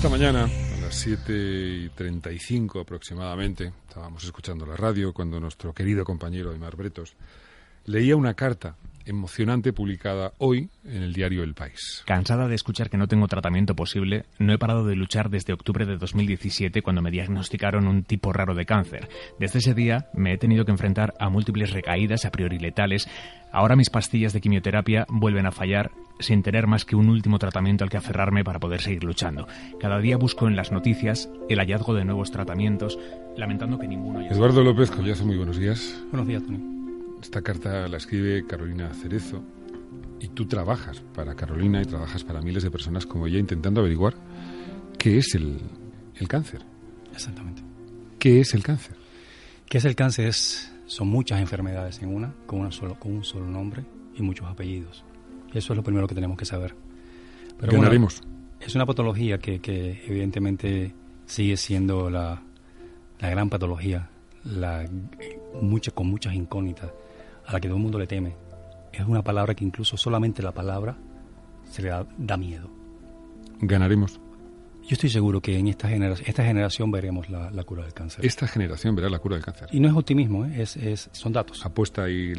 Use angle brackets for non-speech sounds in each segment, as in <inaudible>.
Esta mañana, a las 7 y 35 aproximadamente, estábamos escuchando la radio cuando nuestro querido compañero Aymar Bretos leía una carta emocionante publicada hoy en el diario El País. Cansada de escuchar que no tengo tratamiento posible, no he parado de luchar desde octubre de 2017 cuando me diagnosticaron un tipo raro de cáncer. Desde ese día me he tenido que enfrentar a múltiples recaídas a priori letales. Ahora mis pastillas de quimioterapia vuelven a fallar sin tener más que un último tratamiento al que aferrarme para poder seguir luchando. Cada día busco en las noticias el hallazgo de nuevos tratamientos, lamentando que ninguno haya... Eduardo López Collazo, muy buenos días. Buenos días, Tony. Esta carta la escribe Carolina Cerezo y tú trabajas para Carolina y trabajas para miles de personas como ella intentando averiguar qué es el, el cáncer. Exactamente. ¿Qué es el cáncer? ¿Qué es el cáncer? Es, son muchas enfermedades en una, con, una solo, con un solo nombre y muchos apellidos. Eso es lo primero que tenemos que saber. Pero Ganaremos. es una patología que, que evidentemente sigue siendo la, la gran patología, la, mucha, con muchas incógnitas a la que todo el mundo le teme. Es una palabra que incluso solamente la palabra se le da, miedo. Ganaremos. Yo estoy seguro que en esta, generación, esta generación veremos la, cura del cáncer. Esta generación verá la cura del cáncer. Y no es optimismo, ¿eh? es, es, son datos. Apuesta ahí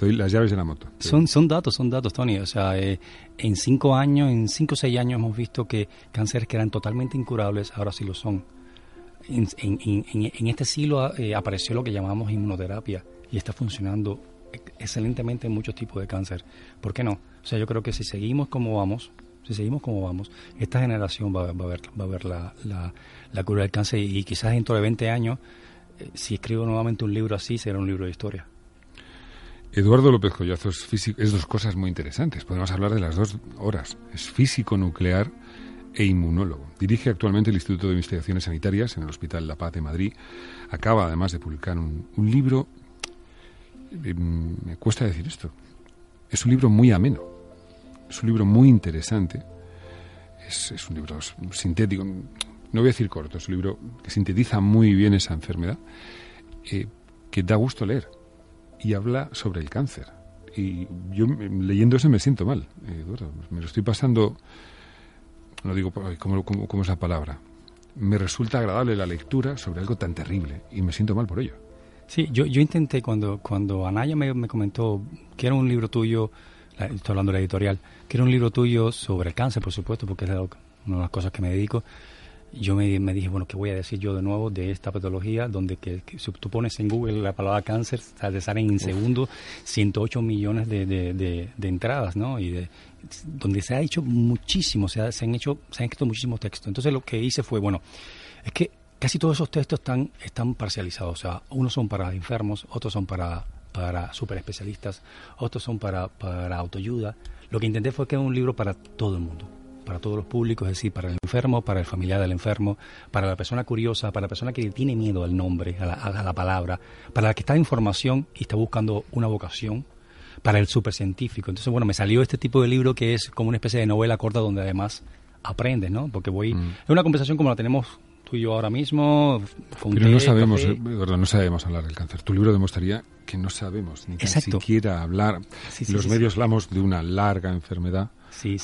las llaves de la moto. Son, son datos, son datos, Tony. O sea, eh, en cinco años, en cinco o seis años hemos visto que cánceres que eran totalmente incurables ahora sí lo son. En, en, este siglo eh, apareció lo que llamamos inmunoterapia y está funcionando excelentemente en muchos tipos de cáncer. ¿Por qué no? O sea, yo creo que si seguimos como vamos, si seguimos como vamos, esta generación va, a ver, va a ver la, la, cura del cáncer y, quizás dentro de 20 años, eh, si escribo nuevamente un libro así, será un libro de historia. Eduardo López Collazo es, es dos cosas muy interesantes. Podemos hablar de las dos horas. Es físico nuclear e inmunólogo. Dirige actualmente el Instituto de Investigaciones Sanitarias en el Hospital La Paz de Madrid. Acaba además de publicar un, un libro me cuesta decir esto. Es un libro muy ameno, es un libro muy interesante, es, un libro sintético, no voy a decir corto, es un libro que sintetiza muy bien esa enfermedad, eh, que da gusto leer y habla sobre el cáncer. Y yo leyendo eso me siento mal, eh, me lo estoy pasando, no digo cómo, cómo es la palabra, me resulta agradable la lectura sobre algo tan terrible y me siento mal por ello. Sí, yo, yo intenté cuando, cuando Anaya me comentó que era un libro tuyo, estoy hablando de la editorial, que era un libro tuyo sobre el cáncer, por supuesto, porque es una de las cosas que me dedico. Yo me, me, dije, bueno, ¿qué voy a decir yo de nuevo de esta patología? Donde que, si tú pones en Google la palabra cáncer, te salen en segundo 108 millones de, de, de, entradas, ¿no? Y de, donde se ha hecho muchísimo, se, se, han hecho, se han escrito muchísimos textos. Entonces lo que hice fue, bueno, es que casi todos esos textos están, están parcializados. O sea, unos son para enfermos, otros son para, para super especialistas, otros son para, para autoayuda. Lo que intenté fue que era un libro para todo el mundo, para todos los públicos, es decir, para el enfermo, para el familiar del enfermo, para la persona curiosa, para la persona que tiene miedo al nombre, a la, a la palabra, para la que está en información y está buscando una vocación, para el supercientífico. Entonces, bueno, me salió este tipo de libro que es como una especie de novela corta donde además aprendes, ¿no? Porque voy... Mm. Es una conversación como la tenemos tú y yo ahora mismo. Pero no sabemos, eh, no sabemos hablar del cáncer. Tu libro demostraría que no sabemos ni siquiera hablar. Los medios hablamos de una larga enfermedad.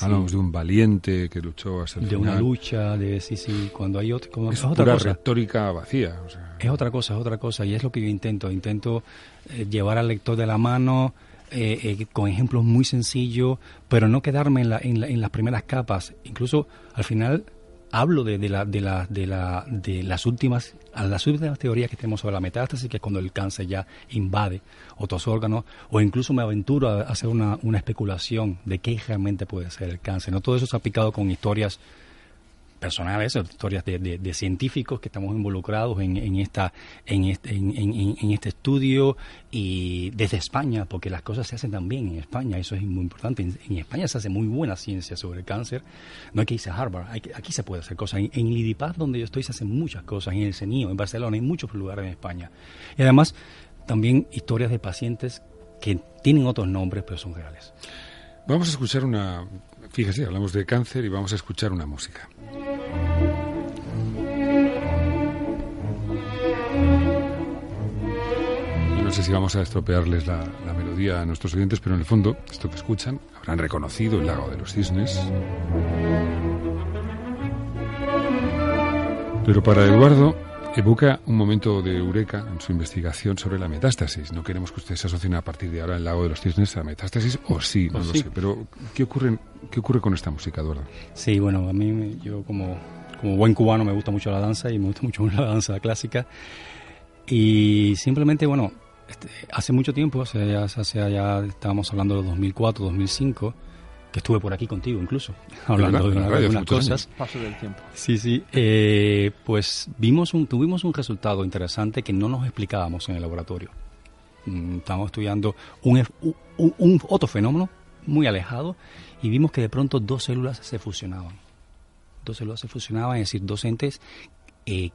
hablamos de un valiente que luchó hasta el De una lucha, de sí, sí, cuando hay otro, es, otra cosa. retórica vacía. Es otra cosa, es otra cosa, y es lo que yo intento. Intento eh, llevar al lector de la mano, eh, con ejemplos muy sencillos, pero no quedarme en, la, en, en, las primeras capas. Incluso al final hablo de, de, la, de, la, de, la, de las últimas las últimas teorías que tenemos sobre la metástasis, que es cuando el cáncer ya invade otros órganos, o incluso me aventuro a hacer una, una especulación de qué realmente puede ser el cáncer. No todo eso se ha picado con historias personales, historias de, científicos que estamos involucrados en, en esta, en, este, en, este estudio y desde España, porque las cosas se hacen también en España, eso es muy importante. En, España se hace muy buena ciencia sobre el cáncer, no hay que irse a Harvard, aquí se puede hacer cosas. En, en Lidipaz, donde yo estoy, se hacen muchas cosas, en el CENIO, en Barcelona, en muchos lugares en España. Y además, también historias de pacientes que tienen otros nombres, pero son reales. Vamos a escuchar una, fíjese, hablamos de cáncer y vamos a escuchar una música. Sé si vamos a estropearles la, la, melodía a nuestros oyentes, pero en el fondo, esto que escuchan, habrán reconocido el lago de los cisnes. Pero para Eduardo evoca un momento de eureka en su investigación sobre la metástasis. No queremos que ustedes se asocien a partir de ahora el lago de los cisnes a metástasis, o sí, no lo sé. Pero, ¿qué ocurre, ¿qué ocurre con esta música, Eduardo? Sí, bueno, a mí, yo como, como buen cubano me gusta mucho la danza y me gusta mucho <laughs> la danza clásica. Y simplemente, bueno, este, hace mucho tiempo, o sea, ya, hace, ya estábamos hablando de 2004, 2005, que estuve por aquí contigo incluso, <laughs> hablando de, algunas cosas. Paso del tiempo. Sí, sí. Eh, pues vimos un, tuvimos un resultado interesante que no nos explicábamos en el laboratorio. Mm, estábamos estudiando un, un, otro fenómeno muy alejado y vimos que de pronto dos células se fusionaban. Dos células se fusionaban, es decir, dos entes eh,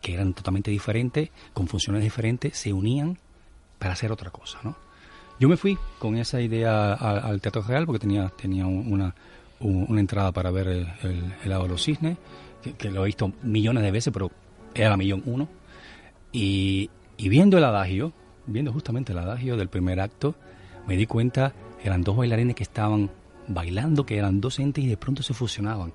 que eran totalmente diferentes, con funciones diferentes, se unían para hacer otra cosa, ¿no? Yo me fui con esa idea al, Teatro Real porque tenía, tenía una, una entrada para ver el, el, de los cisnes, que, lo he visto millones de veces, pero era la millón uno. Y, y viendo el adagio, viendo justamente el adagio del primer acto, me di cuenta, eran dos bailarines que estaban bailando, que eran dos entes y de pronto se fusionaban.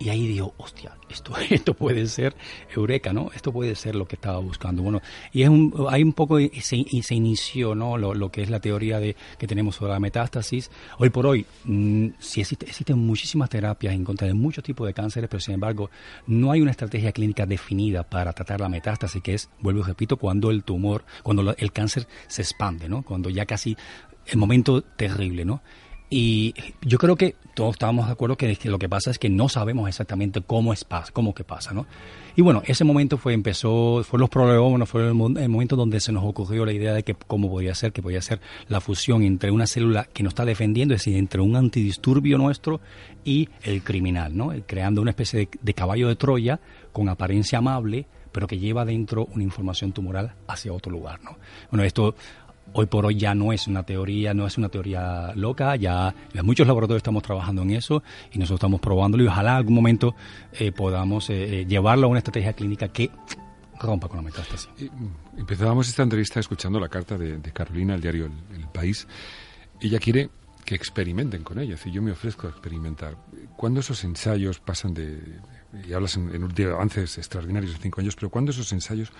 Y ahí digo, hostia, esto, <laughs> esto puede ser Eureka, ¿no? Esto puede ser lo que estaba buscando. Bueno, y es un, hay un poco, se, inició, ¿no? Lo, lo, que es la teoría de, que tenemos sobre la metástasis. Hoy por hoy, mm, sí existe, existen muchísimas terapias en contra de muchos tipos de cánceres, pero sin embargo, no hay una estrategia clínica definida para tratar la metástasis, que es, vuelvo y repito, cuando el tumor, cuando el cáncer se expande, ¿no? Cuando ya casi el momento terrible, ¿no? Y yo creo que todos estábamos de acuerdo que, lo que pasa es que no sabemos exactamente cómo es cómo que pasa, ¿no? Y bueno, ese momento fue empezó fue los problemas, fue el, momento donde se nos ocurrió la idea de que cómo podía ser, que podía ser la fusión entre una célula que nos está defendiendo, es decir, entre un antidisturbio nuestro y el criminal, ¿no? Creando una especie de, de caballo de Troya con apariencia amable, pero que lleva dentro una información tumoral hacia otro lugar, ¿no? Bueno, esto hoy por hoy ya no es una teoría, no es una teoría loca, ya muchos laboratorios estamos trabajando en eso y nosotros estamos probándolo y ojalá algún momento eh, podamos eh, eh, llevarlo a una estrategia clínica que rompa con la metástasis. Mm, empezábamos esta entrevista escuchando la carta de, Carolina, el diario el, País. Ella quiere que experimenten con ella, decir, yo me ofrezco a experimentar. ¿Cuándo esos ensayos pasan de... y hablas en, en avances extraordinarios de cinco años, pero cuándo esos ensayos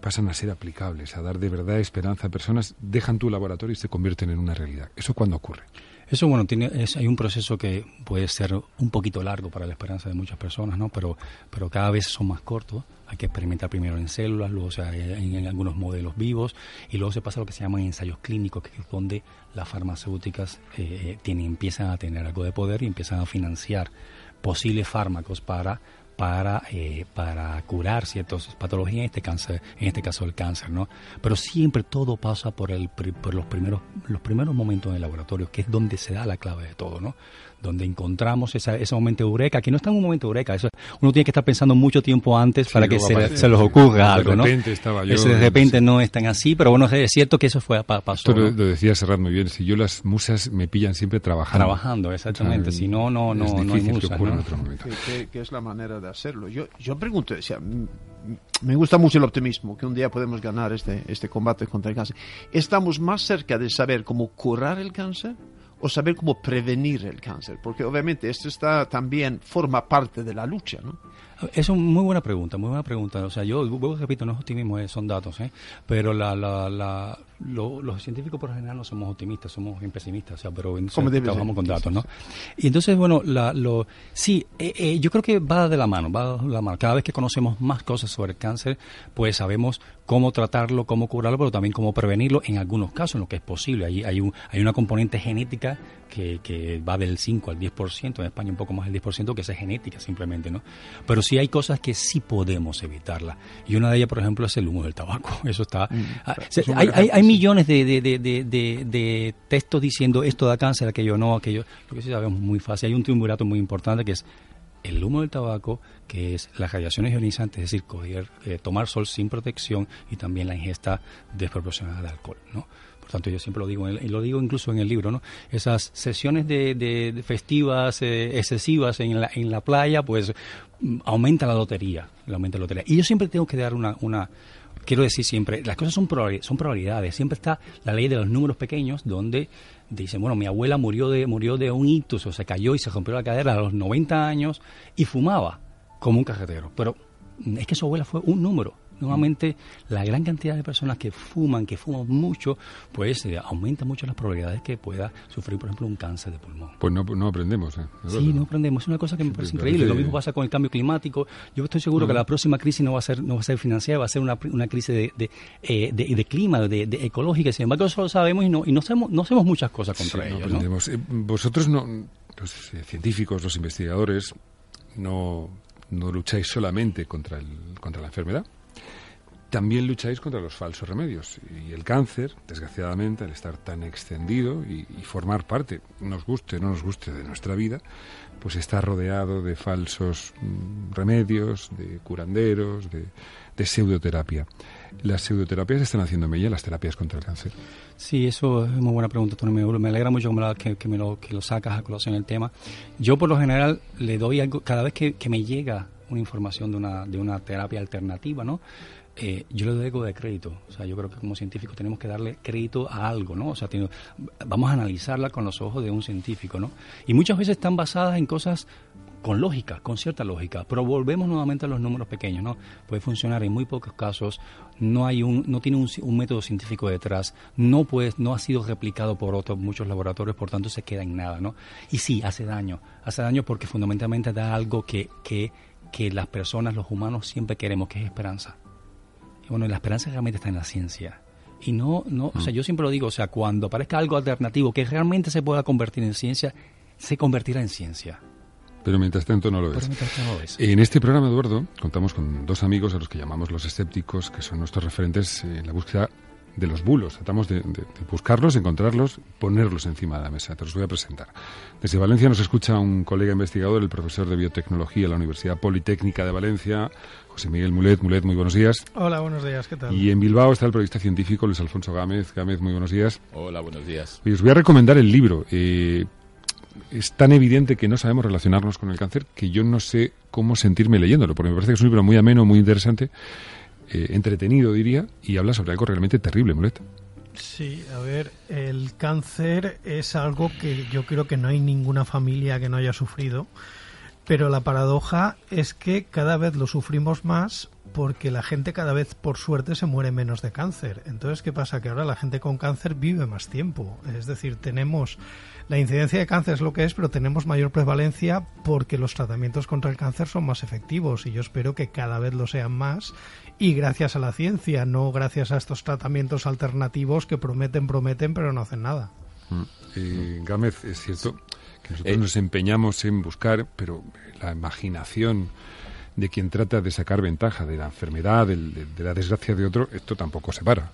pasan a ser aplicables, a dar de verdad esperanza a personas, dejan tu laboratorio y se convierten en una realidad. ¿Eso cuándo ocurre? Eso, bueno, tiene, hay un proceso que puede ser un poquito largo para la esperanza de muchas personas, ¿no? Pero, pero cada vez son más cortos. Hay que experimentar primero en células, luego sea, en, algunos modelos vivos, y luego se pasa a lo que se llaman ensayos clínicos, que es donde las farmacéuticas eh, eh, tienen, empiezan a tener algo de poder y empiezan a financiar posibles fármacos para para, eh, para curar ciertas patologías, en este, cáncer, en este caso el cáncer, ¿no? Pero siempre todo pasa por, el, por los, primeros, los primeros momentos en el laboratorio, que es donde se da la clave de todo, ¿no? donde encontramos esa, ese momento de eureka, que no está en un momento de eureka, eso, uno tiene que estar pensando mucho tiempo antes para que se, se, les ocurra algo, ¿no? De repente estaba yo... de repente no están así, pero bueno, es cierto que eso fue pasó. Esto lo, decía Serrat muy bien, si yo las musas me pillan siempre trabajando. Trabajando, exactamente, si no, no, no, no hay musas, que, otro momento. Que, es la manera de hacerlo. Yo, yo pregunto, o me gusta mucho el optimismo, que un día podemos ganar este, este combate contra el cáncer. ¿Estamos más cerca de saber cómo curar el cáncer o saber cómo prevenir el cáncer, porque obviamente esto está también forma parte de la lucha, ¿no? Es una muy buena pregunta, muy buena pregunta. O sea, yo repito, no es optimismo, eh, son datos, ¿eh? pero la, la, la, los científicos por lo general no somos optimistas, somos pesimistas, o sea, pero trabajamos con datos, ¿no? Y entonces, bueno, la, lo, sí, eh, eh, yo creo que va de la mano, va de la mano. Cada vez que conocemos más cosas sobre el cáncer, pues sabemos cómo tratarlo, cómo curarlo, pero también cómo prevenirlo en algunos casos, en lo que es posible. Hay, hay, un, hay una componente genética que, que va del 5 al 10%, en España un poco más del 10%, que es genética simplemente, ¿no? Pero sí hay cosas que sí podemos evitarla. Y una de ellas, por ejemplo, es el humo del tabaco. <laughs> Eso está... Mm, ah, hay, hay, hay, millones de, de, de, de, textos diciendo esto da cáncer, aquello no, aquello... Lo que sí sabemos muy fácil. Hay un triunvirato muy importante que es el humo del tabaco, que es las radiaciones ionizantes, es decir, eh, tomar sol sin protección y también la ingesta desproporcionada de alcohol, ¿no? Por tanto, yo siempre lo digo, y lo digo incluso en el libro, ¿no? Esas sesiones de, festivas eh, excesivas en la, en la playa, pues mm, aumenta la lotería, aumenta la lotería. Y yo siempre tengo que dar una, una quiero decir siempre, las cosas son, son probabilidades. Siempre está la ley de los números pequeños, donde dicen, bueno, mi abuela murió de, murió de un ictus, o se cayó y se rompió la cadera a los 90 años y fumaba como un carretero. Pero es que su abuela fue un número. Normalmente la gran cantidad de personas que fuman, que fuman mucho, pues eh, aumenta mucho las probabilidades que pueda sufrir, por ejemplo, un cáncer de pulmón. Pues no, no aprendemos. ¿eh? Sí, no aprendemos. Es una cosa que me parece increíble. Lo mismo pasa con el cambio climático. Yo estoy seguro que la próxima crisis no va a ser no va a ser financiera, va a ser una, una crisis de, de, eh, de, clima, de, ecológica. Sin embargo, eso lo sabemos y no, y no, hacemos, no hacemos muchas cosas contra ellos. Eh, vosotros, no, los científicos, los investigadores, no, no lucháis solamente contra, el, contra la enfermedad, también lucháis contra los falsos remedios. Y el cáncer, desgraciadamente, al estar tan extendido y, formar parte, nos guste o no nos guste, de nuestra vida, pues está rodeado de falsos mm, remedios, de curanderos, de, pseudoterapia. ¿Las pseudoterapias están haciendo mella las terapias contra el cáncer? Sí, eso es muy buena pregunta, Tony. Me, alegra mucho que, me lo, que lo sacas a colación el tema. Yo, por lo general, le doy algo, cada vez que, que me llega una información de una, de una terapia alternativa, ¿no? Eh, yo le doy de crédito. O sea, yo creo que como científicos tenemos que darle crédito a algo, ¿no? O sea, vamos a analizarla con los ojos de un científico, ¿no? Y muchas veces están basadas en cosas con lógica, con cierta lógica, pero volvemos nuevamente a los números pequeños, ¿no? Puede funcionar en muy pocos casos, no hay un, no tiene un, método científico detrás, no puede, no ha sido replicado por otros muchos laboratorios, por tanto se queda en nada, ¿no? Y sí, hace daño, hace daño porque fundamentalmente da algo que, que, que las personas, los humanos siempre queremos, que es esperanza bueno, la esperanza realmente está en la ciencia. Y no, no, o sea, mm. yo siempre lo digo, o sea, cuando aparezca algo alternativo que realmente se pueda convertir en ciencia, se convertirá en ciencia. Pero mientras tanto no lo es. En este programa, Eduardo, contamos con dos amigos a los que llamamos los escépticos, que son nuestros referentes en la búsqueda de los bulos. Tratamos de, buscarlos, encontrarlos, ponerlos encima de la mesa. Te los voy a presentar. Desde Valencia nos escucha un colega investigador, el profesor de biotecnología de la Universidad Politécnica de Valencia, José Miguel Mulet. Mulet, muy buenos días. Hola, buenos días, ¿qué tal? Y en Bilbao está el periodista científico Luis Alfonso Gámez. Gámez, muy buenos días. Hola, buenos días. os voy a recomendar el libro. Eh, es tan evidente que no sabemos relacionarnos con el cáncer que yo no sé cómo sentirme leyéndolo, porque me parece que es un libro muy ameno, muy interesante eh, entretenido, diría, y habla sobre algo realmente terrible, Mulet. Sí, a ver, el cáncer es algo que yo creo que no hay ninguna familia que no haya sufrido, pero la paradoja es que cada vez lo sufrimos más porque la gente cada vez por suerte se muere menos de cáncer. Entonces, ¿qué pasa? Que ahora la gente con cáncer vive más tiempo. Es decir, tenemos la incidencia de cáncer es lo que es, pero tenemos mayor prevalencia porque los tratamientos contra el cáncer son más efectivos y yo espero que cada vez lo sean más y gracias a la ciencia, no gracias a estos tratamientos alternativos que prometen, prometen, pero no hacen nada. Mm. Gámez, es cierto que nosotros nos empeñamos en buscar, pero la imaginación de quien trata de sacar ventaja de la enfermedad, de, la desgracia de otro, esto tampoco se para.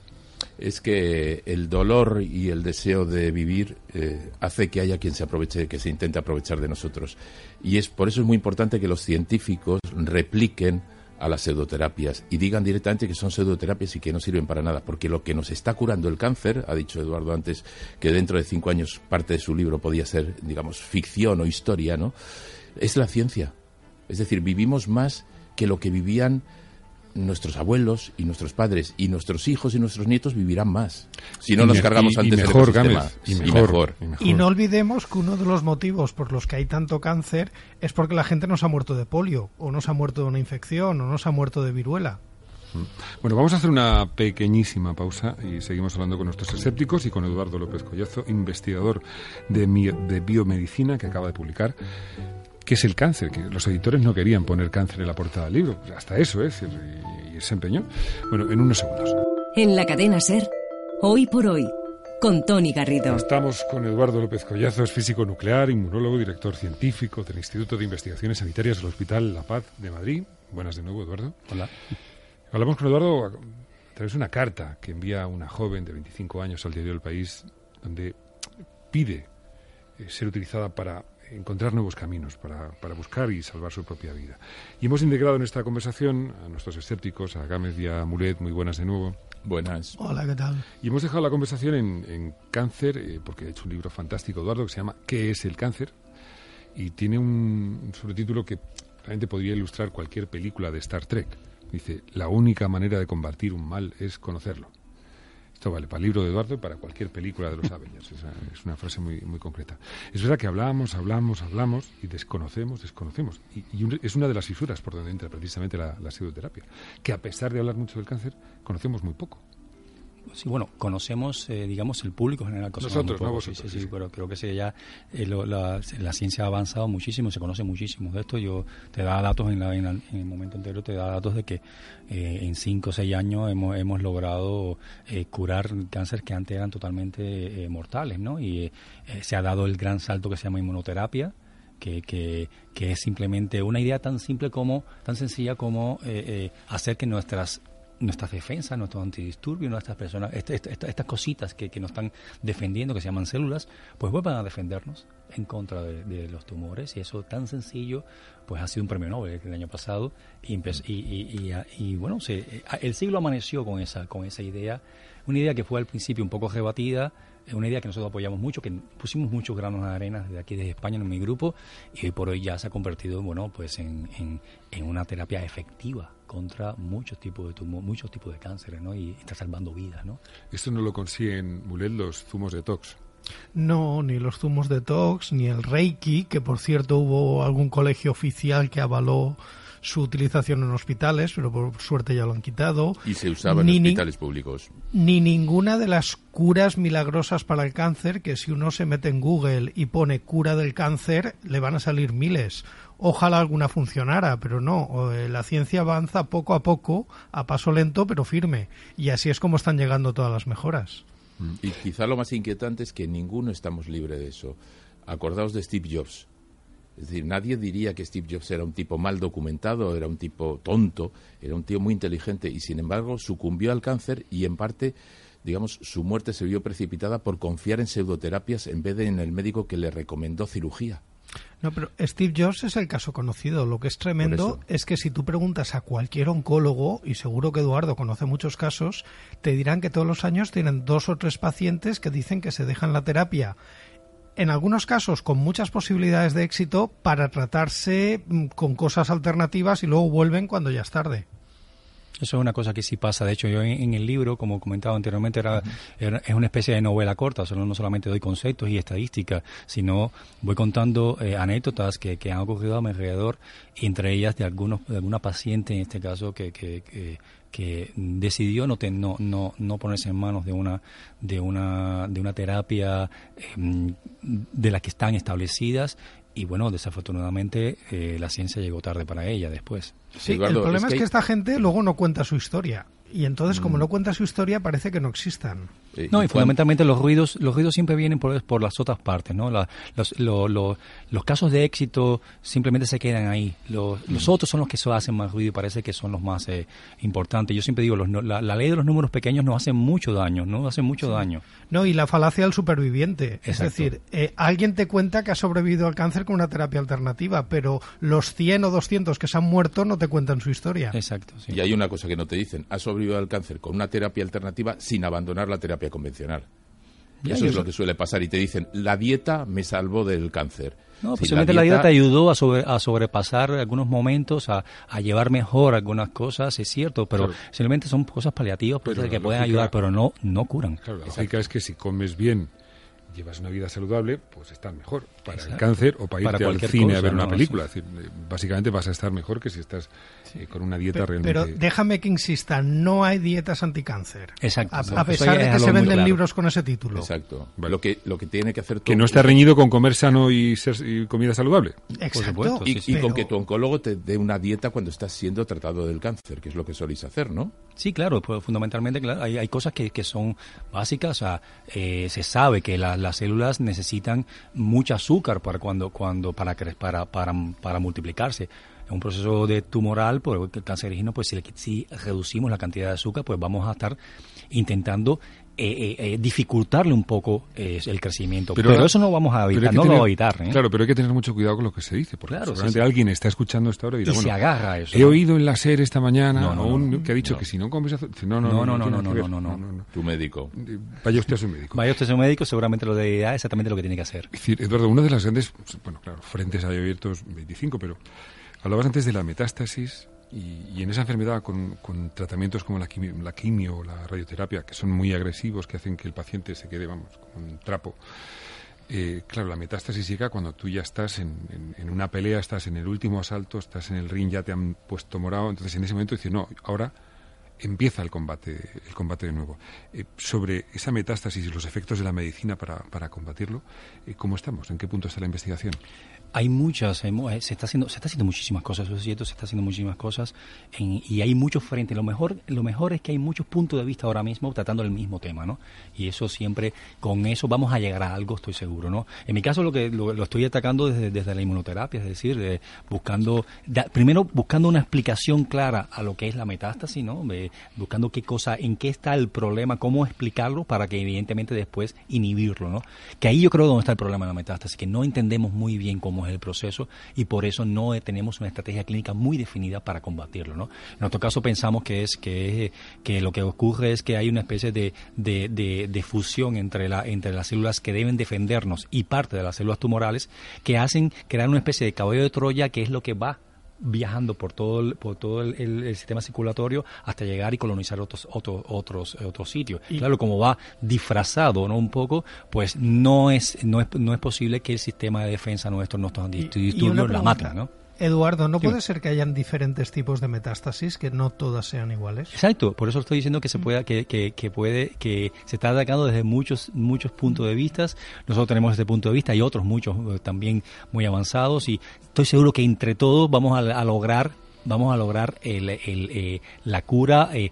Es que el dolor y el deseo de vivir eh, hace que haya quien se aproveche, que se intente aprovechar de nosotros. Y es por eso es muy importante que los científicos repliquen a las pseudoterapias y digan directamente que son pseudoterapias y que no sirven para nada, porque lo que nos está curando el cáncer, ha dicho Eduardo antes que dentro de cinco años parte de su libro podía ser, digamos, ficción o historia, ¿no? Es la ciencia. Es decir, vivimos más que lo que vivían nuestros abuelos y nuestros padres y nuestros hijos y nuestros nietos vivirán más. Si no nos cargamos antes y mejor, y, mejor, y, no olvidemos que uno de los motivos por los que hay tanto cáncer es porque la gente nos ha muerto de polio o nos ha muerto de una infección o nos ha muerto de viruela. Bueno, vamos a hacer una pequeñísima pausa y seguimos hablando con nuestros escépticos y con Eduardo López Collazo, investigador de, de biomedicina que acaba de publicar ¿Qué es el cáncer? Que los editores no querían poner cáncer en la portada del libro. Pues hasta eso, ¿eh? Y, se empeñó. Bueno, en unos segundos. En la cadena Ser, hoy por hoy, con Tony Garrido. Estamos con Eduardo López Collazo, es físico nuclear, inmunólogo, director científico del Instituto de Investigaciones Sanitarias del Hospital La Paz de Madrid. Buenas de nuevo, Eduardo. Hola. Hablamos con Eduardo a través de una carta que envía una joven de 25 años al diario del País, donde pide eh, ser utilizada para encontrar nuevos caminos para, para, buscar y salvar su propia vida. Y hemos integrado en esta conversación a nuestros escépticos, a Gámez y a Mulet, muy buenas de nuevo. Buenas. Hola, ¿qué tal? Y hemos dejado la conversación en, en cáncer, eh, porque he hecho un libro fantástico, Eduardo, que se llama ¿Qué es el cáncer? Y tiene un sobretítulo que realmente podría ilustrar cualquier película de Star Trek. Dice, la única manera de combatir un mal es conocerlo. Esto vale para el libro de Eduardo y para cualquier película de los <laughs> Avengers. Esa es una frase muy, muy concreta. Es verdad que hablamos, hablamos, hablamos y desconocemos, desconocemos. Y, y un- es una de las fisuras por donde entra precisamente la, la pseudoterapia. Que a pesar de hablar mucho del cáncer, conocemos muy poco. Sí, bueno, conocemos, eh, digamos, el público en general. Nosotros, no poco, sí, vosotros, Sí, sí, pero creo que sí, ya eh, lo- la, la ciencia ha avanzado muchísimo, se conoce muchísimo de esto. Yo te da datos en, la- en la- en el momento anterior, te da datos de que eh, en 5 o 6 años hemos, hemos logrado curar cánceres que antes eran totalmente mortales, ¿no? Y se ha dado el gran salto que se llama inmunoterapia. Que, que, que es simplemente una idea tan simple como, tan sencilla como hacer que nuestras nuestras defensas, nuestros antidisturbios, nuestras personas, este- este- esta- estas cositas que, que nos están defendiendo, que se llaman células, pues vuelvan a defendernos en contra de, los tumores. Y eso tan sencillo, pues ha sido un premio Nobel el año pasado. Y, y- y- y, bueno, se- eh, el siglo amaneció con esa, con esa idea, una idea que fue al principio un poco rebatida, eh, una idea que nosotros apoyamos mucho, que pusimos muchos granos de arena desde aquí, desde España, en mi grupo, y hoy por hoy ya se ha convertido, bueno, pues en, en, en una terapia efectiva contra muchos tipos de tumores, muchos tipos de cánceres, ¿no? Y está salvando vidas, ¿no? Esto no lo consiguen, Mulet, los zumos de tox. No, ni los zumos de tox, ni el Reiki, que por cierto hubo algún colegio oficial que avaló su utilización en hospitales, pero por suerte ya lo han quitado. Y se usaba en Ni- ni- hospitales públicos. ni ninguna de las curas milagrosas para el cáncer, que si uno se mete en Google y pone cura del cáncer, le van a salir miles. Ojalá alguna funcionara, pero no. Eh, La ciencia avanza poco a poco, a paso lento, pero firme. Y así es como están llegando todas las mejoras. Y quizá lo más inquietante es que ninguno estamos libre de eso. Acordaos de Steve Jobs. Es decir, nadie diría que Steve Jobs era un tipo mal documentado, era un tipo tonto, era un tío muy inteligente y sin embargo sucumbió al cáncer y en parte, digamos, su muerte se vio precipitada por confiar en pseudoterapias en vez de en el médico que le recomendó cirugía. No, pero Steve Jobs es el caso conocido. Lo que es tremendo es que si tú preguntas a cualquier oncólogo, y seguro que Eduardo conoce muchos casos, te dirán que todos los años tienen dos o tres pacientes que dicen que se dejan la terapia. En algunos casos con muchas posibilidades de éxito para tratarse mm, con cosas alternativas y luego vuelven cuando ya es tarde. Eso es una cosa que sí pasa. De hecho, yo en, en el libro, como comentaba anteriormente, era, era- es una especie de novela corta. Solo, no solamente doy conceptos y estadísticas, sino voy contando eh, anécdotas que, que han ocurrido a mi alrededor, y entre ellas de, algunos, de alguna paciente, en este caso, que, que, que, que decidió no, te- no, no, no ponerse en manos de una, de una, de una terapia em, de las que están establecidas. Y bueno, desafortunadamente eh, la ciencia llegó tarde para ella después. Sí, Eduardo, el problema es es que esta gente luego no cuenta su historia. Y entonces, como Mm. no cuenta su historia, parece que no existan. Eh, No, y fundamentalmente los ruidos, los ruidos siempre vienen por, por las otras partes, ¿no? La- los, lo- lo- los casos de éxito simplemente se quedan ahí. Los, los otros son los que hacen más ruido y parece que son los más eh, importantes. Yo siempre digo, los no- la, la ley de los números pequeños nos hace mucho daño, ¿no? Hace mucho daño. No, y la falacia del superviviente. Es decir, eh, alguien te cuenta que ha sobrevivido al cáncer con una terapia alternativa, pero los 100 o 200 que se han muerto no te cuentan su historia. Exacto, sí. Y hay una cosa que no te dicen, has sobrevivido al cáncer con una terapia alternativa sin abandonar la terapia convencional. Ya, Eso es lo que suele pasar y te dicen, la dieta me salvó del cáncer. No, Sí, posiblemente la dieta te ayudó a, sobre- a sobrepasar algunos momentos, a, a llevar mejor algunas cosas, es cierto, pero Claro. simplemente son cosas paliativas Pero que la pueden lógica- ayudar, pero no, no curan. Claro, la lógica es que si comes bien, llevas una vida saludable, pues estás mejor para el cáncer o para Para irte al cine a ver una ¿no? película. Es decir, eh, básicamente vas a estar mejor que si estás eh, con una dieta Pe- realmente... Pero déjame que insista, no hay dietas anticáncer. Exacto. A, pesar de que se venden claro. libros con ese título. Exacto. Vale. Lo, que, lo que tiene que hacer que no está reñido con comer sano y, ser, y comida saludable. Exacto. supuesto, Y, sí, y pero- con que tu oncólogo te dé una dieta cuando estás siendo tratado del cáncer, que es lo que soléis hacer, ¿no? Sí, claro, pues fundamentalmente claro, hay, hay cosas que, que son básicas. O sea, eh, se sabe que la- las células necesitan mucho azúcar para cuando, cuando para, para, para, para multiplicarse. Un proceso de tumoral, pues el cancerígeno, pues si, si reducimos la cantidad de azúcar, pues vamos a estar intentando eh, eh, eh, dificultarle un poco eh, el crecimiento. Pero, eso no vamos a evitar, no lo tener- vamos a evitar. ¿eh? Claro, pero hay que tener mucho cuidado con lo que se dice, porque Claro, seguramente sí. alguien está escuchando esto ahora y dirá, y se agarra a eso. he oído en la SER esta mañana No, no, a un no, que ha dicho no. que si no comes azúcar... No, no, No, no, no, no, no, no, no. Tu médico. Vaya usted a su médico. Vaya usted a su médico, seguramente lo dirá exactamente lo que tiene que hacer. Es decir, Eduardo, una de las grandes, bueno, claro, frentes hay abiertos 25, pero hablabas antes de la metástasis Y, en esa enfermedad, con, tratamientos como la quimio, o la radioterapia, que son muy agresivos, que hacen que el paciente se quede, vamos, como un trapo, eh, claro, la metástasis llega cuando tú ya estás en, una pelea, estás en el último asalto, estás en el ring, ya te han puesto morado, entonces en ese momento dices, no, ahora empieza el combate, el combate de nuevo. Eh, sobre esa metástasis y los efectos de la medicina para, para combatirlo, eh, ¿cómo estamos? ¿En qué punto está la investigación? Hay muchas, eh, se está haciendo, se está haciendo muchísimas cosas, eso es cierto, se está haciendo muchísimas cosas y hay muchos frentes. Lo mejor, lo mejor es que hay muchos puntos de vista ahora mismo tratando el mismo tema, ¿no? Y eso siempre, con eso vamos a llegar a algo, estoy seguro, ¿no? En mi caso lo que lo, estoy atacando desde, desde, la inmunoterapia, es decir, buscando, primero buscando una explicación clara a lo que es la metástasis, ¿no? buscando qué cosa, en qué está el problema, cómo explicarlo para que evidentemente después inhibirlo, ¿no? Que ahí yo creo donde está el problema de la metástasis, que no entendemos muy bien cómo es el proceso y por eso no tenemos una estrategia clínica muy definida para combatirlo, ¿no? En nuestro caso pensamos que es que, que lo que ocurre es que hay una especie de, de, de, fusión entre, la, entre las células que deben defendernos y parte de las células tumorales que hacen crear una especie de caballo de Troya que es lo que va viajando por todo el, por todo el, sistema circulatorio hasta llegar y colonizar otros otros otros otros sitios. Y claro, como va disfrazado, ¿no? Un poco, pues no es no es no es posible que el sistema de defensa nuestro no estos disturbios la mata, ¿no? Eduardo, ¿no puede ser que hayan diferentes tipos de metástasis, que no todas sean iguales? Exacto, por eso estoy diciendo que se pueda, que, que, que puede, que se está atacando desde muchos, muchos puntos de vista. Nosotros tenemos este punto de vista y otros muchos eh, también muy avanzados y estoy seguro que entre todos vamos a, lograr vamos a lograr el, el, eh, la cura eh,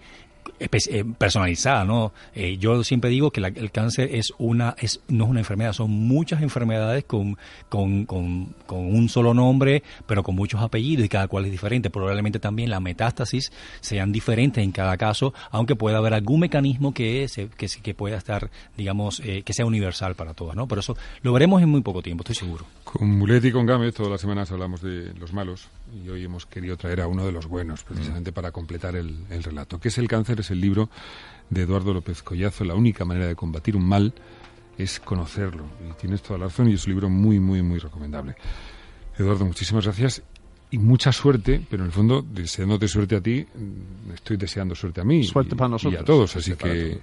personalizada, ¿no? Eh, yo siempre digo que el cáncer es una, es, no es una enfermedad, son muchas enfermedades con, con, con, un solo nombre, pero con muchos apellidos y cada cual es diferente. Probablemente también las metástasis sean diferentes en cada caso, aunque pueda haber algún mecanismo que, se, que, que pueda estar, digamos, eh, que sea universal para todas, ¿no? Pero eso lo veremos en muy poco tiempo, estoy seguro. Con Mulet y con Gámez todas las semanas hablamos de los malos y hoy hemos querido traer a uno de los buenos, precisamente para completar el, el relato. ¿Qué es el cáncer? El libro de Eduardo López Collazo, La única manera de combatir un mal es conocerlo. Y tienes toda la razón y es un libro muy, muy, muy recomendable. Eduardo, muchísimas gracias y mucha suerte, pero en el fondo, deseándote suerte a ti, mm, estoy deseando suerte a mí. Suerte para nosotros. Y a todos, así que...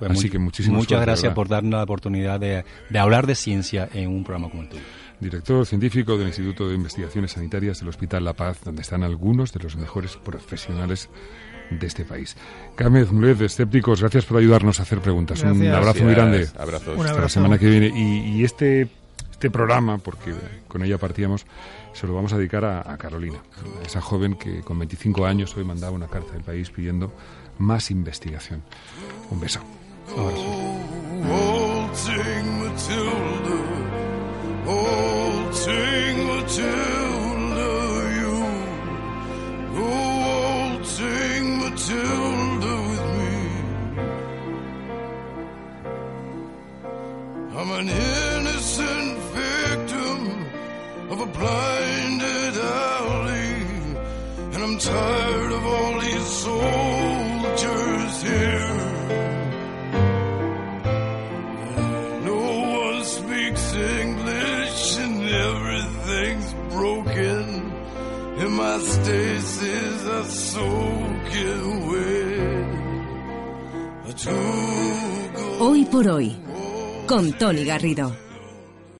Así que muchísimas Muchas gracias por darnos la oportunidad de, de, hablar de ciencia en un programa como el tuyo. Director científico del Instituto de Investigaciones Sanitarias del Hospital La Paz, donde están algunos de los mejores profesionales de este país. Gámez Mulet, Escépticos, gracias por ayudarnos a hacer preguntas. Un abrazo muy grande. Hasta la semana que viene. Y, este, este programa, porque con ella partíamos, se lo vamos a dedicar a, Carolina, esa joven que con 25 años hoy mandaba una carta del país pidiendo más investigación. Un beso. Matilda por hoy, con Tony Garrido.